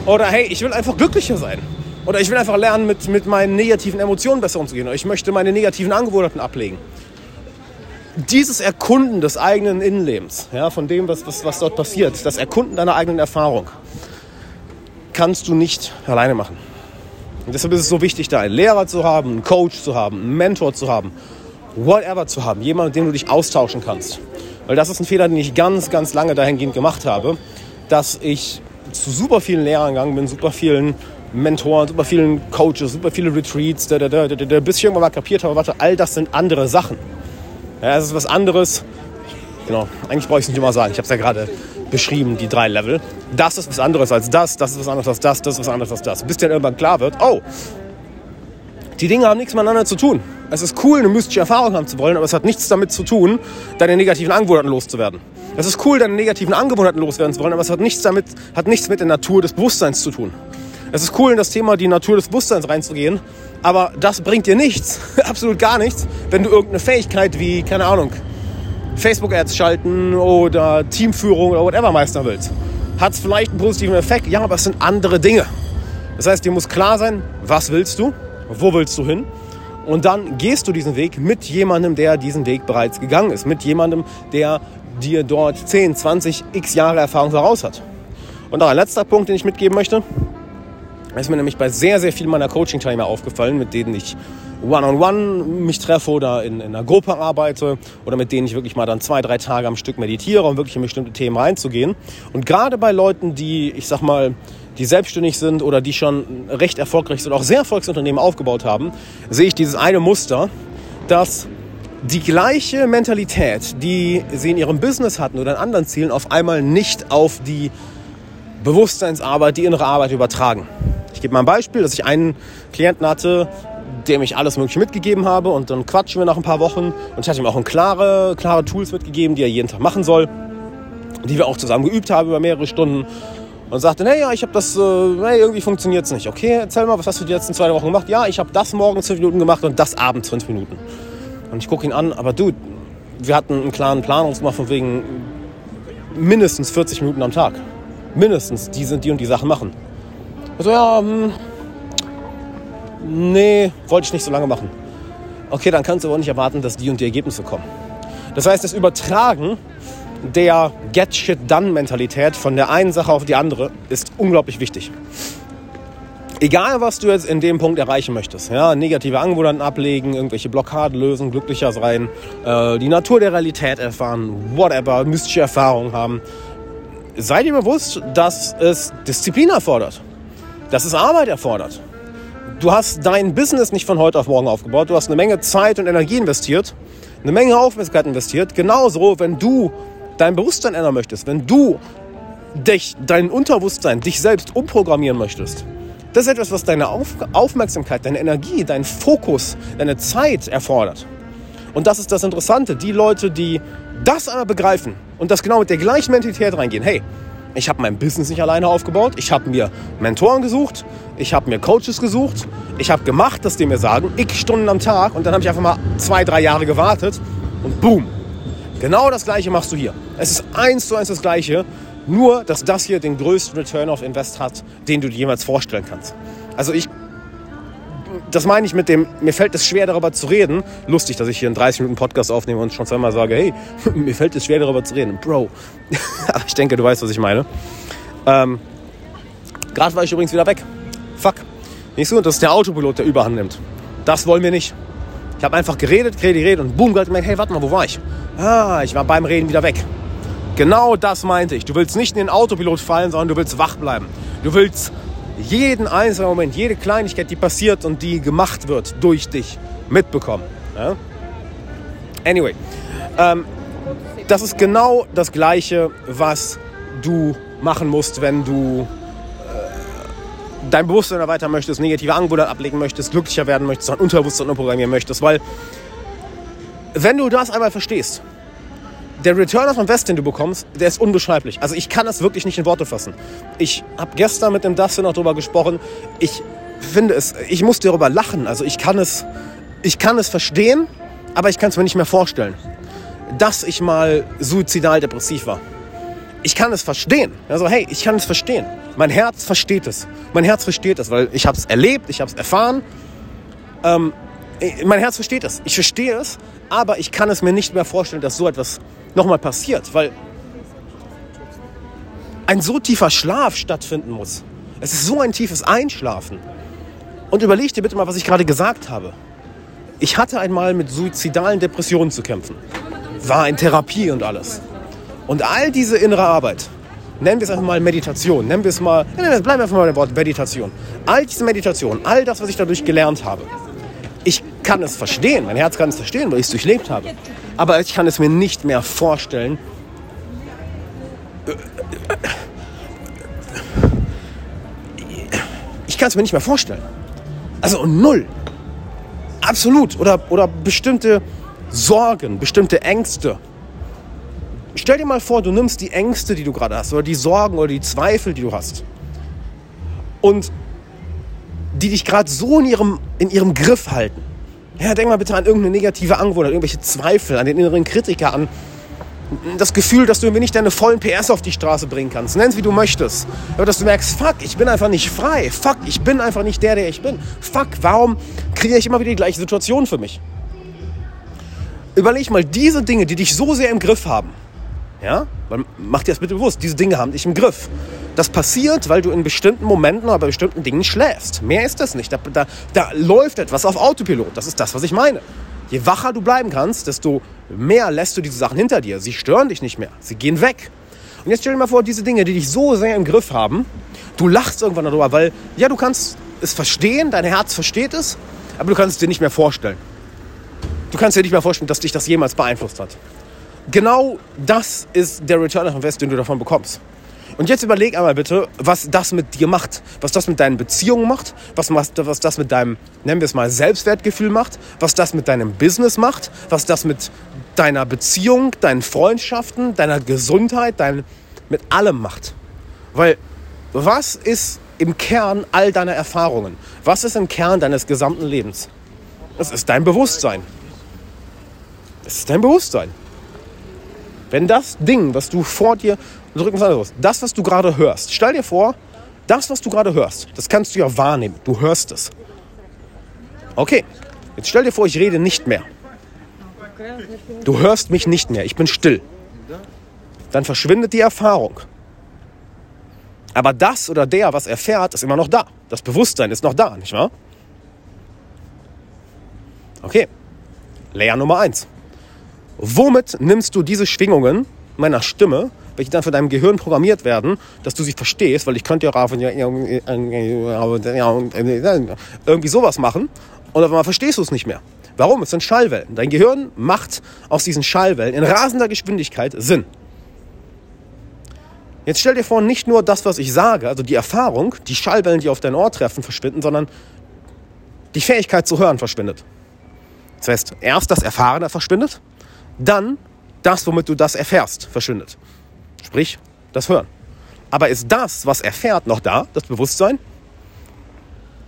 Oder hey, ich will einfach glücklicher sein. Oder ich will einfach lernen, mit, mit meinen negativen Emotionen besser umzugehen. Oder ich möchte meine negativen Angewohnheiten ablegen. Dieses Erkunden des eigenen Innenlebens, ja, von dem, was, was, was dort passiert, das Erkunden deiner eigenen Erfahrung, kannst du nicht alleine machen. Und deshalb ist es so wichtig, da einen Lehrer zu haben, einen Coach zu haben, einen Mentor zu haben, whatever zu haben, jemanden, mit dem du dich austauschen kannst. Weil das ist ein Fehler, den ich ganz, ganz lange dahingehend gemacht habe, dass ich zu super vielen Lehrern gegangen bin, super vielen Mentoren, super vielen Coaches, super viele Retreats, da, da, da, da, bis ich irgendwann mal kapiert habe, warte, all das sind andere Sachen. Ja, es ist was anderes. Genau, eigentlich brauche ich es nicht immer sagen. Ich habe es ja gerade beschrieben, die drei Level. Das ist was anderes als das, das ist was anderes als das, das ist was anderes als das. Bis dir irgendwann klar wird, oh, die Dinge haben nichts miteinander zu tun. Es ist cool, eine mystische Erfahrung haben zu wollen, aber es hat nichts damit zu tun, deine negativen Angewohnheiten loszuwerden. Es ist cool, deine negativen Angewohnheiten loswerden zu wollen, aber es hat nichts, damit, hat nichts mit der Natur des Bewusstseins zu tun. Es ist cool, in das Thema die Natur des Bewusstseins reinzugehen, aber das bringt dir nichts, absolut gar nichts, wenn du irgendeine Fähigkeit wie, keine Ahnung, Facebook-Ads schalten oder Teamführung oder whatever meistern willst. Hat es vielleicht einen positiven Effekt? Ja, aber es sind andere Dinge. Das heißt, dir muss klar sein, was willst du, wo willst du hin und dann gehst du diesen Weg mit jemandem, der diesen Weg bereits gegangen ist. Mit jemandem, der dir dort 10, 20, x Jahre Erfahrung voraus hat. Und noch ein letzter Punkt, den ich mitgeben möchte. Ist mir nämlich bei sehr, sehr vielen meiner Coaching-Teilnehmer aufgefallen, mit denen ich one-on-one -on -one mich treffe oder in, in einer Gruppe arbeite oder mit denen ich wirklich mal dann zwei, drei Tage am Stück meditiere, um wirklich in bestimmte Themen reinzugehen. Und gerade bei Leuten, die, ich sag mal, die selbstständig sind oder die schon recht erfolgreich sind, auch sehr Erfolgsunternehmen aufgebaut haben, sehe ich dieses eine Muster, dass die gleiche Mentalität, die sie in ihrem Business hatten oder in anderen Zielen, auf einmal nicht auf die Bewusstseinsarbeit, die innere Arbeit übertragen. Ich gebe mal ein Beispiel, dass ich einen Klienten hatte, dem ich alles Mögliche mitgegeben habe und dann quatschen wir nach ein paar Wochen und ich hatte ihm auch klare, klare Tools mitgegeben, die er jeden Tag machen soll, die wir auch zusammen geübt haben über mehrere Stunden und sagte, naja, ich habe das, äh, hey, irgendwie funktioniert es nicht. Okay, erzähl mal, was hast du die letzten zwei Wochen gemacht? Ja, ich habe das morgens fünf Minuten gemacht und das abends fünf Minuten. Und ich gucke ihn an, aber du, wir hatten einen klaren Plan uns gemacht von wegen mindestens 40 Minuten am Tag. Mindestens, die sind die und die Sachen machen. Also ja, hm, nee, wollte ich nicht so lange machen. Okay, dann kannst du aber nicht erwarten, dass die und die Ergebnisse kommen. Das heißt, das Übertragen der Get-Shit-Done-Mentalität von der einen Sache auf die andere ist unglaublich wichtig. Egal, was du jetzt in dem Punkt erreichen möchtest, ja, negative Angewohnheiten ablegen, irgendwelche Blockaden lösen, glücklicher sein, äh, die Natur der Realität erfahren, whatever, mystische Erfahrungen haben, sei dir bewusst, dass es Disziplin erfordert, dass es Arbeit erfordert. Du hast dein Business nicht von heute auf morgen aufgebaut, du hast eine Menge Zeit und Energie investiert, eine Menge Aufmerksamkeit investiert. Genauso, wenn du dein Bewusstsein ändern möchtest, wenn du dich, dein Unterbewusstsein, dich selbst umprogrammieren möchtest, das ist etwas, was deine Auf Aufmerksamkeit, deine Energie, deinen Fokus, deine Zeit erfordert. Und das ist das Interessante. Die Leute, die das einmal begreifen und das genau mit der gleichen Mentalität reingehen, hey, ich habe mein Business nicht alleine aufgebaut, ich habe mir Mentoren gesucht, ich habe mir Coaches gesucht, ich habe gemacht, dass die mir sagen, x Stunden am Tag. Und dann habe ich einfach mal zwei, drei Jahre gewartet. Und boom, Genau das gleiche machst du hier. Es ist eins zu eins das gleiche, nur dass das hier den größten Return of Invest hat, den du dir jemals vorstellen kannst. Also ich, das meine ich mit dem, mir fällt es schwer darüber zu reden. Lustig, dass ich hier einen 30 Minuten Podcast aufnehme und schon zweimal sage, hey, mir fällt es schwer darüber zu reden. Bro. Ich denke, du weißt, was ich meine. Ähm, Gerade war ich übrigens wieder weg. Fuck. Nicht so, das ist der Autopilot, der Überhand nimmt. Das wollen wir nicht. Ich habe einfach geredet, geredet, geredet und boom, gemerkt, hey, warte mal, wo war ich? Ah, ich war beim Reden wieder weg. Genau das meinte ich. Du willst nicht in den Autopilot fallen, sondern du willst wach bleiben. Du willst jeden einzelnen Moment, jede Kleinigkeit, die passiert und die gemacht wird durch dich, mitbekommen. Ja? Anyway, ähm, das ist genau das Gleiche, was du machen musst, wenn du dein Bewusstsein erweitern möchtest, negative Angewohnheiten ablegen möchtest, glücklicher werden möchtest, dein Unterbewusstsein umprogrammieren möchtest. Weil, wenn du das einmal verstehst, der Return of Invest, den du bekommst, der ist unbeschreiblich. Also ich kann das wirklich nicht in Worte fassen. Ich habe gestern mit dem Dustin noch darüber gesprochen. Ich finde es, ich muss darüber lachen. Also ich kann es, ich kann es verstehen, aber ich kann es mir nicht mehr vorstellen. dass ich mal suizidal depressiv war. Ich kann es verstehen. Also hey, ich kann es verstehen. Mein Herz versteht es. Mein Herz versteht es, weil ich habe es erlebt, ich habe es erfahren. Ähm, mein Herz versteht es. Ich verstehe es, aber ich kann es mir nicht mehr vorstellen, dass so etwas nochmal passiert, weil ein so tiefer Schlaf stattfinden muss. Es ist so ein tiefes Einschlafen. Und überleg dir bitte mal, was ich gerade gesagt habe. Ich hatte einmal mit suizidalen Depressionen zu kämpfen. War in Therapie und alles. Und all diese innere Arbeit, nennen wir es einfach mal Meditation, nennen wir es mal, bleiben wir einfach mal beim Wort Meditation. All diese Meditation, all das, was ich dadurch gelernt habe, ich kann es verstehen, mein Herz kann es verstehen, weil ich es durchlebt habe. Aber ich kann es mir nicht mehr vorstellen. Ich kann es mir nicht mehr vorstellen. Also null. Absolut. Oder, oder bestimmte Sorgen, bestimmte Ängste. Stell dir mal vor, du nimmst die Ängste, die du gerade hast, oder die Sorgen oder die Zweifel, die du hast. Und die dich gerade so in ihrem, in ihrem Griff halten. Ja, denk mal bitte an irgendeine negative Angewohnheit, irgendwelche Zweifel, an den inneren Kritiker, an das Gefühl, dass du irgendwie nicht deine vollen PS auf die Straße bringen kannst. Nenn es wie du möchtest. Aber dass du merkst, fuck, ich bin einfach nicht frei. Fuck, ich bin einfach nicht der, der ich bin. Fuck, warum kriege ich immer wieder die gleiche Situation für mich? Überleg mal, diese Dinge, die dich so sehr im Griff haben, ja, mach dir das bitte bewusst, diese Dinge haben dich im Griff. Das passiert, weil du in bestimmten Momenten oder bei bestimmten Dingen schläfst. Mehr ist das nicht. Da, da, da läuft etwas auf Autopilot. Das ist das, was ich meine. Je wacher du bleiben kannst, desto mehr lässt du diese Sachen hinter dir. Sie stören dich nicht mehr. Sie gehen weg. Und jetzt stell dir mal vor, diese Dinge, die dich so sehr im Griff haben, du lachst irgendwann darüber, weil, ja, du kannst es verstehen, dein Herz versteht es, aber du kannst es dir nicht mehr vorstellen. Du kannst dir nicht mehr vorstellen, dass dich das jemals beeinflusst hat. Genau das ist der Return of Invest, den du davon bekommst. Und jetzt überleg einmal bitte, was das mit dir macht, was das mit deinen Beziehungen macht, was, was das mit deinem, nennen wir es mal, Selbstwertgefühl macht, was das mit deinem Business macht, was das mit deiner Beziehung, deinen Freundschaften, deiner Gesundheit, dein, mit allem macht. Weil was ist im Kern all deiner Erfahrungen? Was ist im Kern deines gesamten Lebens? Es ist dein Bewusstsein. Es ist dein Bewusstsein. Wenn das Ding, was du vor dir drücken wir es Das, was du gerade hörst, stell dir vor, das, was du gerade hörst, das kannst du ja wahrnehmen. Du hörst es. Okay, jetzt stell dir vor, ich rede nicht mehr. Du hörst mich nicht mehr. Ich bin still. Dann verschwindet die Erfahrung. Aber das oder der, was erfährt, ist immer noch da. Das Bewusstsein ist noch da, nicht wahr? Okay, Layer Nummer eins. Womit nimmst du diese Schwingungen meiner Stimme welche dann von deinem Gehirn programmiert werden, dass du sie verstehst, weil ich könnte ja irgendwie sowas machen und auf einmal verstehst du es nicht mehr. Warum? Es sind Schallwellen. Dein Gehirn macht aus diesen Schallwellen in rasender Geschwindigkeit Sinn. Jetzt stell dir vor, nicht nur das, was ich sage, also die Erfahrung, die Schallwellen, die auf dein Ohr treffen, verschwinden, sondern die Fähigkeit zu hören verschwindet. Das heißt, erst das Erfahrene verschwindet, dann das, womit du das erfährst, verschwindet. Sprich, das Hören. Aber ist das, was er fährt, noch da, das Bewusstsein?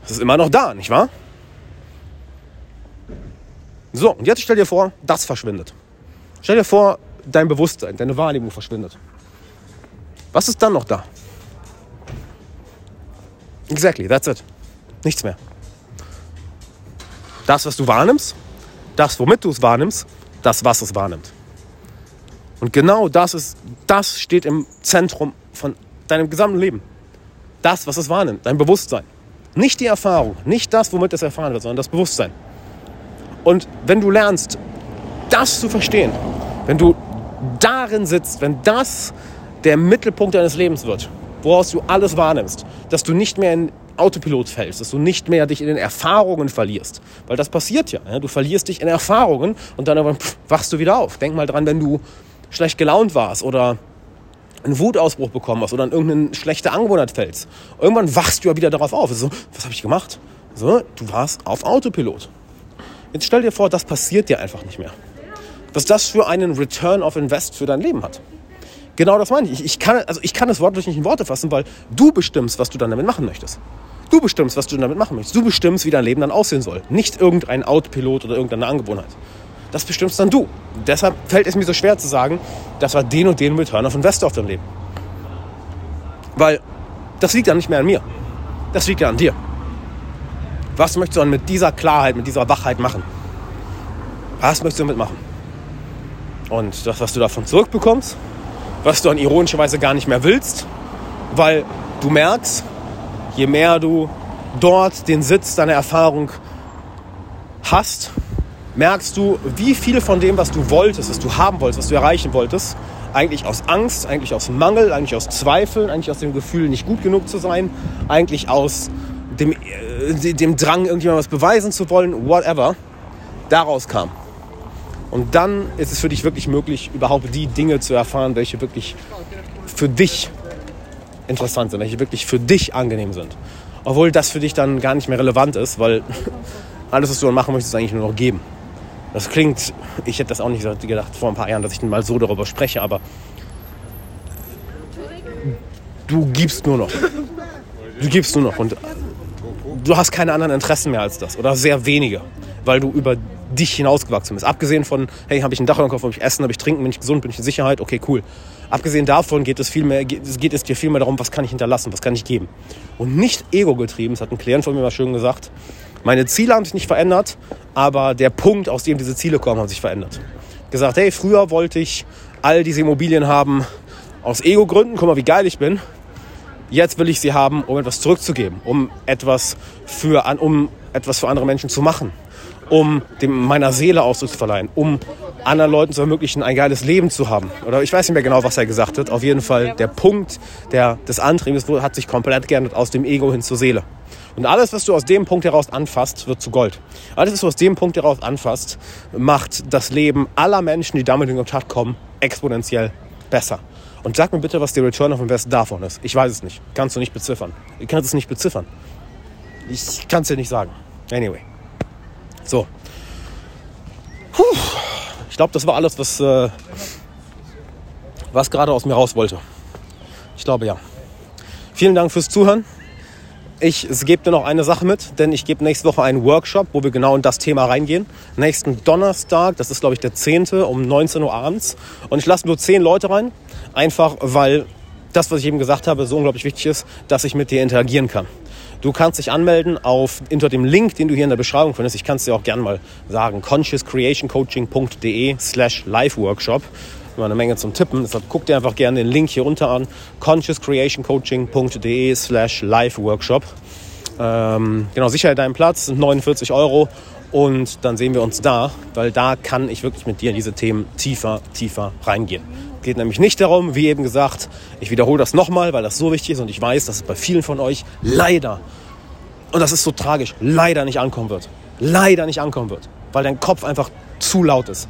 Das ist immer noch da, nicht wahr? So, und jetzt stell dir vor, das verschwindet. Stell dir vor, dein Bewusstsein, deine Wahrnehmung verschwindet. Was ist dann noch da? Exactly, that's it. Nichts mehr. Das, was du wahrnimmst, das, womit du es wahrnimmst, das, was es wahrnimmt. Und genau das, ist, das steht im Zentrum von deinem gesamten Leben. Das, was es wahrnimmt, dein Bewusstsein. Nicht die Erfahrung, nicht das, womit es erfahren wird, sondern das Bewusstsein. Und wenn du lernst, das zu verstehen, wenn du darin sitzt, wenn das der Mittelpunkt deines Lebens wird, woraus du alles wahrnimmst, dass du nicht mehr in Autopilot fällst, dass du nicht mehr dich in den Erfahrungen verlierst. Weil das passiert ja. Du verlierst dich in Erfahrungen und dann aber wachst du wieder auf. Denk mal dran, wenn du schlecht gelaunt warst oder einen Wutausbruch bekommen hast oder in irgendeine schlechte Angewohnheit fällst. Irgendwann wachst du ja wieder darauf auf. So, was habe ich gemacht? So, du warst auf Autopilot. Jetzt stell dir vor, das passiert dir einfach nicht mehr. Was das für einen Return of Invest für dein Leben hat. Genau das meine ich. Ich kann, also ich kann das Wort nicht in Worte fassen, weil du bestimmst, was du dann damit machen möchtest. Du bestimmst, was du damit machen möchtest. Du bestimmst, wie dein Leben dann aussehen soll. Nicht irgendein Autopilot oder irgendeine Angewohnheit. das bestimmst dann du. Deshalb fällt es mir so schwer zu sagen, das war den und den Return of Investor auf deinem Leben. Weil das liegt ja nicht mehr an mir. Das liegt ja an dir. Was möchtest du dann mit dieser Klarheit, mit dieser Wachheit machen? Was möchtest du damit machen? Und das, was du davon zurückbekommst, was du dann ironischerweise gar nicht mehr willst, weil du merkst, je mehr du dort den Sitz deiner Erfahrung hast, merkst du, wie viel von dem, was du wolltest, was du haben wolltest, was du erreichen wolltest, eigentlich aus Angst, eigentlich aus Mangel, eigentlich aus Zweifeln, eigentlich aus dem Gefühl, nicht gut genug zu sein, eigentlich aus dem, äh, dem Drang, irgendjemandem was beweisen zu wollen, whatever, daraus kam. Und dann ist es für dich wirklich möglich, überhaupt die Dinge zu erfahren, welche wirklich für dich interessant sind, welche wirklich für dich angenehm sind. Obwohl das für dich dann gar nicht mehr relevant ist, weil alles, was du dann machen möchtest, ist eigentlich nur noch geben. Das klingt, ich hätte das auch nicht gedacht vor ein paar Jahren, dass ich mal so darüber spreche, aber du gibst nur noch. Du gibst nur noch und du hast keine anderen Interessen mehr als das oder sehr wenige, weil du über dich hinausgewachsen bist. Abgesehen von, hey, habe ich ein Dach über dem Kopf, habe ich Essen, habe ich Trinken, bin ich gesund, bin ich in Sicherheit, okay, cool. Abgesehen davon geht es, viel mehr, geht es dir viel mehr darum, was kann ich hinterlassen, was kann ich geben. Und nicht ego-getrieben, das hat ein Klient von mir mal schön gesagt, meine Ziele haben sich nicht verändert, aber der Punkt, aus dem diese Ziele kommen, hat sich verändert. Gesagt, hey, früher wollte ich all diese Immobilien haben aus Ego-Gründen, guck mal, wie geil ich bin. Jetzt will ich sie haben, um etwas zurückzugeben, um etwas für, um etwas für andere Menschen zu machen, um dem, meiner Seele Ausdruck zu verleihen, um anderen Leuten zu ermöglichen, ein geiles Leben zu haben. Oder ich weiß nicht mehr genau, was er gesagt hat. Auf jeden Fall, der Punkt der, des Antriebes hat sich komplett geändert aus dem Ego hin zur Seele. Und alles, was du aus dem Punkt heraus anfasst, wird zu Gold. Alles, was du aus dem Punkt heraus anfasst, macht das Leben aller Menschen, die damit in Kontakt kommen, exponentiell besser. Und sag mir bitte, was der Return of Invest davon ist. Ich weiß es nicht. Kannst du nicht beziffern. Ich kann es nicht beziffern. Ich kann es dir nicht sagen. Anyway. So. Puh. Ich glaube, das war alles, was, äh, was gerade aus mir raus wollte. Ich glaube ja. Vielen Dank fürs Zuhören. Ich gebe dir noch eine Sache mit, denn ich gebe nächste Woche einen Workshop, wo wir genau in das Thema reingehen. Nächsten Donnerstag, das ist glaube ich der 10. um 19 Uhr abends. Und ich lasse nur 10 Leute rein, einfach weil das, was ich eben gesagt habe, so unglaublich wichtig ist, dass ich mit dir interagieren kann. Du kannst dich anmelden auf, unter dem Link, den du hier in der Beschreibung findest. Ich kann es dir auch gerne mal sagen. consciouscreationcoaching.de slash live workshop immer eine Menge zum Tippen. Deshalb guck dir einfach gerne den Link hier unter an. consciouscreationcoaching.de slash live workshop. Ähm, genau, sicher deinen Platz, sind 49 Euro. Und dann sehen wir uns da, weil da kann ich wirklich mit dir in diese Themen tiefer, tiefer reingehen. Geht nämlich nicht darum, wie eben gesagt, ich wiederhole das nochmal, weil das so wichtig ist und ich weiß, dass es bei vielen von euch leider, und das ist so tragisch, leider nicht ankommen wird. Leider nicht ankommen wird, weil dein Kopf einfach zu laut ist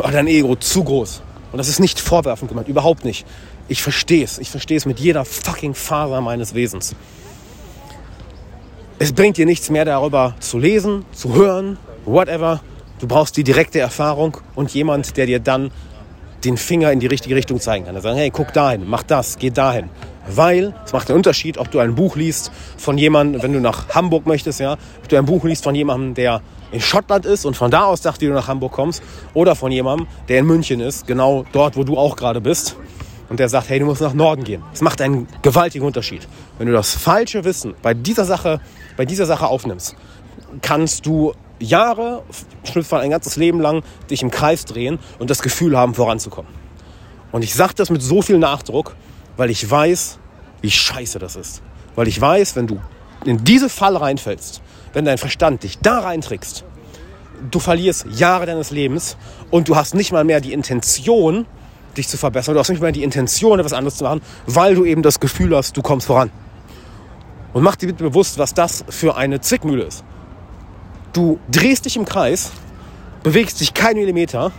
war dein Ego zu groß. Und das ist nicht vorwerfend gemeint, überhaupt nicht. Ich verstehe es. Ich verstehe es mit jeder fucking Faser meines Wesens. Es bringt dir nichts mehr darüber zu lesen, zu hören, whatever. Du brauchst die direkte Erfahrung und jemand, der dir dann den Finger in die richtige Richtung zeigen kann. Der sagt, hey, guck dahin, mach das, geh dahin. Weil es macht einen Unterschied, ob du ein Buch liest von jemandem, wenn du nach Hamburg möchtest, ja, ob du ein Buch liest von jemandem, der in Schottland ist und von da aus dachte, du nach Hamburg kommst, oder von jemandem, der in München ist, genau dort, wo du auch gerade bist, und der sagt, hey, du musst nach Norden gehen. Das macht einen gewaltigen Unterschied. Wenn du das falsche Wissen bei dieser Sache, bei dieser Sache aufnimmst, kannst du Jahre, Schnittfall ein ganzes Leben lang, dich im Kreis drehen und das Gefühl haben, voranzukommen. Und ich sage das mit so viel Nachdruck, weil ich weiß, wie scheiße das ist. Weil ich weiß, wenn du in diese Falle reinfällst, wenn dein Verstand dich da reintrickst, du verlierst Jahre deines Lebens und du hast nicht mal mehr die Intention, dich zu verbessern. Du hast nicht mal die Intention, etwas anderes zu machen, weil du eben das Gefühl hast, du kommst voran. Und mach dir bitte bewusst, was das für eine Zwickmühle ist. Du drehst dich im Kreis, bewegst dich keinen Millimeter,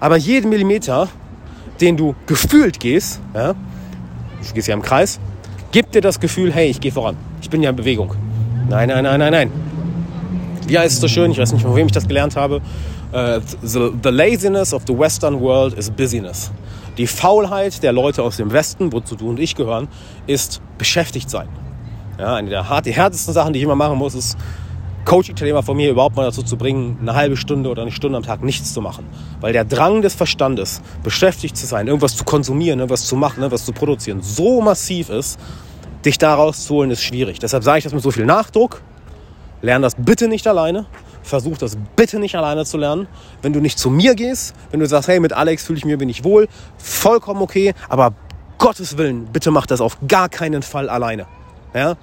aber jeden Millimeter, den du gefühlt gehst, ja, du gehst ja im Kreis, gibt dir das Gefühl, hey, ich gehe voran. Ich bin ja in Bewegung. Nein, nein, nein, nein, nein wie heißt es so schön, ich weiß nicht, von wem ich das gelernt habe, uh, the, the laziness of the western world is busyness. Die Faulheit der Leute aus dem Westen, wozu du und ich gehören, ist beschäftigt sein. Ja, eine der härtesten Sachen, die ich immer machen muss, ist Coaching-Teilnehmer von mir überhaupt mal dazu zu bringen, eine halbe Stunde oder eine Stunde am Tag nichts zu machen. Weil der Drang des Verstandes, beschäftigt zu sein, irgendwas zu konsumieren, irgendwas zu machen, irgendwas zu produzieren, so massiv ist, dich da rauszuholen, ist schwierig. Deshalb sage ich das mit so viel Nachdruck. Lern das bitte nicht alleine. Versuch das bitte nicht alleine zu lernen. Wenn du nicht zu mir gehst, wenn du sagst, hey, mit Alex fühle ich mir bin ich wohl, vollkommen okay, aber Gottes Willen, bitte mach das auf gar keinen Fall alleine. Ja?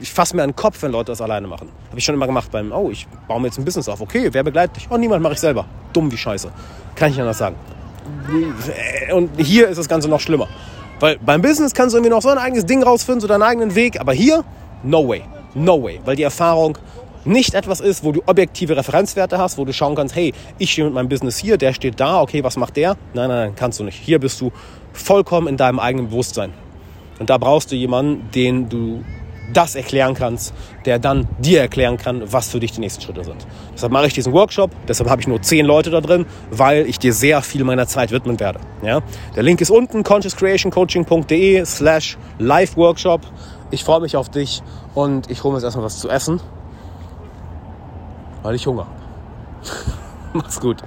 Ich fasse mir an den Kopf, wenn Leute das alleine machen. Habe ich schon immer gemacht beim, oh, ich baue mir jetzt ein Business auf. Okay, wer begleitet dich? Oh, niemand, mache ich selber. Dumm wie Scheiße. Kann ich nicht anders sagen. Und hier ist das Ganze noch schlimmer. Weil beim Business kannst du irgendwie noch so ein eigenes Ding rausfinden, so deinen eigenen Weg. Aber hier, no way. No way. Weil die Erfahrung nicht etwas ist, wo du objektive Referenzwerte hast, wo du schauen kannst, hey, ich stehe mit meinem Business hier, der steht da, okay, was macht der? Nein, nein, nein, kannst du nicht. Hier bist du vollkommen in deinem eigenen Bewusstsein. Und da brauchst du jemanden, den du das erklären kannst, der dann dir erklären kann, was für dich die nächsten Schritte sind. Deshalb mache ich diesen Workshop, deshalb habe ich nur zehn Leute da drin, weil ich dir sehr viel meiner Zeit widmen werde. Ja? Der Link ist unten, consciouscreationcoaching.de slash live Workshop. Ich freue mich auf dich und ich hole mir jetzt erstmal was zu essen, weil ich Hunger habe. Mach's gut.